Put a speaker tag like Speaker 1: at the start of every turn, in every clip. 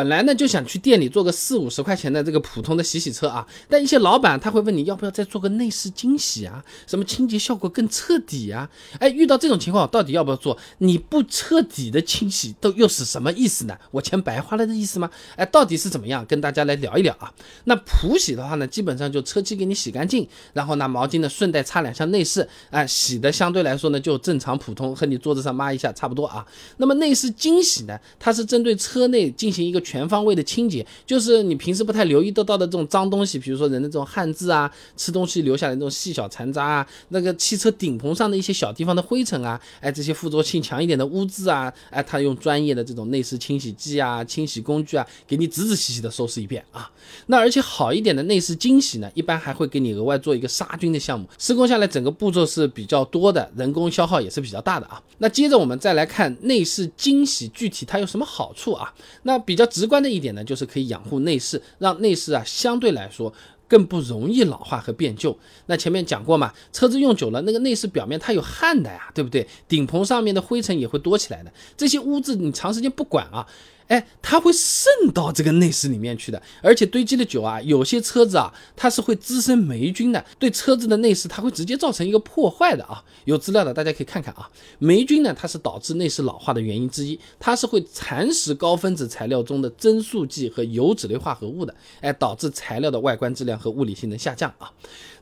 Speaker 1: 本来呢就想去店里做个四五十块钱的这个普通的洗洗车啊，但一些老板他会问你要不要再做个内饰精洗啊，什么清洁效果更彻底啊？哎，遇到这种情况到底要不要做？你不彻底的清洗都又是什么意思呢？我钱白花了的意思吗？哎，到底是怎么样？跟大家来聊一聊啊。那普洗的话呢，基本上就车漆给你洗干净，然后拿毛巾呢顺带擦两下内饰，哎，洗的相对来说呢就正常普通，和你桌子上抹一下差不多啊。那么内饰精洗呢，它是针对车内进行一个。全方位的清洁，就是你平时不太留意得到的这种脏东西，比如说人的这种汗渍啊，吃东西留下来这种细小残渣啊，那个汽车顶棚上的一些小地方的灰尘啊，哎，这些附着性强一点的污渍啊，哎，他用专业的这种内饰清洗剂啊、清洗工具啊，给你仔仔细细的收拾一遍啊。那而且好一点的内饰精洗呢，一般还会给你额外做一个杀菌的项目，施工下来整个步骤是比较多的，人工消耗也是比较大的啊。那接着我们再来看内饰精洗具体它有什么好处啊？那比较直。直观的一点呢，就是可以养护内饰，让内饰啊相对来说更不容易老化和变旧。那前面讲过嘛，车子用久了，那个内饰表面它有汗的呀，对不对？顶棚上面的灰尘也会多起来的，这些污渍你长时间不管啊。哎，它会渗到这个内饰里面去的，而且堆积的久啊，有些车子啊，它是会滋生霉菌的，对车子的内饰它会直接造成一个破坏的啊。有资料的大家可以看看啊。霉菌呢，它是导致内饰老化的原因之一，它是会蚕食高分子材料中的增塑剂和油脂类化合物的，哎，导致材料的外观质量和物理性能下降啊。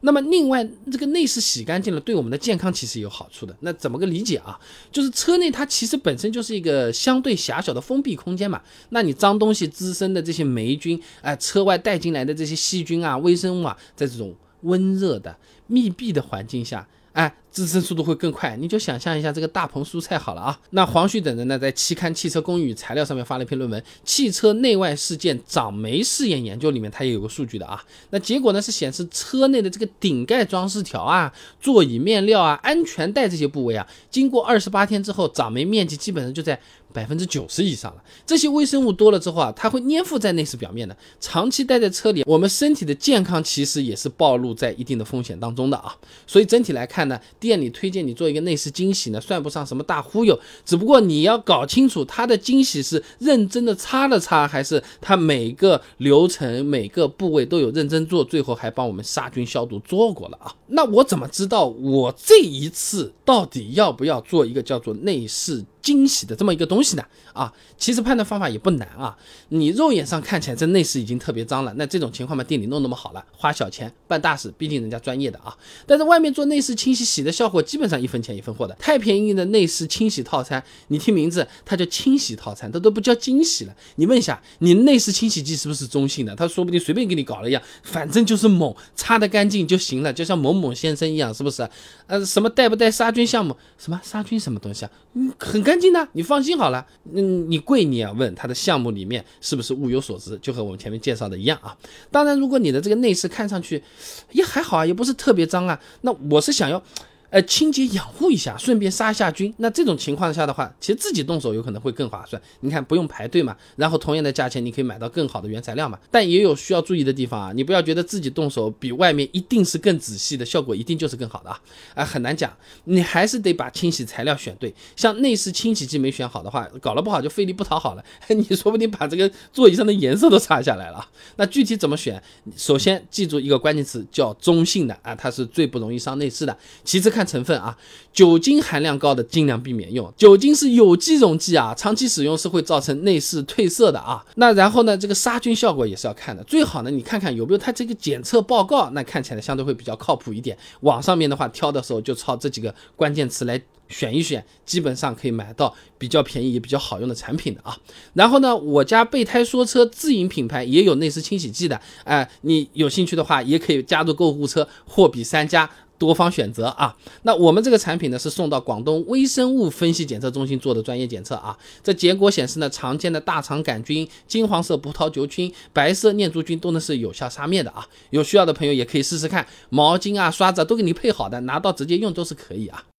Speaker 1: 那么另外，这个内饰洗干净了，对我们的健康其实有好处的。那怎么个理解啊？就是车内它其实本身就是一个相对狭小的封闭空间嘛。那你脏东西滋生的这些霉菌，哎，车外带进来的这些细菌啊、微生物啊，在这种温热的密闭的环境下。哎，滋生速度会更快，你就想象一下这个大棚蔬菜好了啊。那黄旭等人呢，在期刊《汽车工艺与材料》上面发了一篇论文《汽车内外事件长霉试验研究》，里面它也有个数据的啊。那结果呢是显示车内的这个顶盖装饰条啊、座椅面料啊、安全带这些部位啊，经过二十八天之后，长霉面积基本上就在。百分之九十以上了，这些微生物多了之后啊，它会粘附在内饰表面的，长期待在车里，我们身体的健康其实也是暴露在一定的风险当中的啊。所以整体来看呢，店里推荐你做一个内饰惊喜呢，算不上什么大忽悠，只不过你要搞清楚它的惊喜是认真的擦了擦，还是它每个流程每个部位都有认真做，最后还帮我们杀菌消毒做过了啊。那我怎么知道我这一次到底要不要做一个叫做内饰？惊喜的这么一个东西呢？啊，其实判断方法也不难啊。你肉眼上看起来这内饰已经特别脏了，那这种情况嘛，店里弄那么好了，花小钱办大事，毕竟人家专业的啊。但是外面做内饰清洗洗的效果基本上一分钱一分货的，太便宜的内饰清洗套餐，你听名字它叫清洗套餐，它都不叫惊喜了。你问一下，你内饰清洗剂是不是中性的？他说不定随便给你搞了一样，反正就是猛，擦得干净就行了，就像某某先生一样，是不是？呃，什么带不带杀菌项目？什么杀菌什么东西啊？嗯，很干。净的，你放心好了。嗯，你贵你也要问他的项目里面是不是物有所值，就和我们前面介绍的一样啊。当然，如果你的这个内饰看上去也还好啊，也不是特别脏啊，那我是想要。呃，清洁养护一下，顺便杀一下菌。那这种情况下的话，其实自己动手有可能会更划算。你看，不用排队嘛，然后同样的价钱，你可以买到更好的原材料嘛。但也有需要注意的地方啊，你不要觉得自己动手比外面一定是更仔细的，效果一定就是更好的啊。啊，很难讲，你还是得把清洗材料选对。像内饰清洗剂没选好的话，搞了不好就费力不讨好了，你说不定把这个座椅上的颜色都擦下来了。那具体怎么选？首先记住一个关键词，叫中性的啊，它是最不容易伤内饰的。其次。看看成分啊，酒精含量高的尽量避免用。酒精是有机溶剂啊，长期使用是会造成内饰褪色的啊。那然后呢，这个杀菌效果也是要看的。最好呢，你看看有没有它这个检测报告，那看起来相对会比较靠谱一点。网上面的话挑的时候就抄这几个关键词来选一选，基本上可以买到比较便宜也比较好用的产品的啊。然后呢，我家备胎说车自营品牌也有内饰清洗剂的，哎，你有兴趣的话也可以加入购物车，货比三家。多方选择啊，那我们这个产品呢是送到广东微生物分析检测中心做的专业检测啊，这结果显示呢，常见的大肠杆菌、金黄色葡萄球菌、白色念珠菌都能是有效杀灭的啊，有需要的朋友也可以试试看，毛巾啊、刷子都给你配好的，拿到直接用都是可以啊。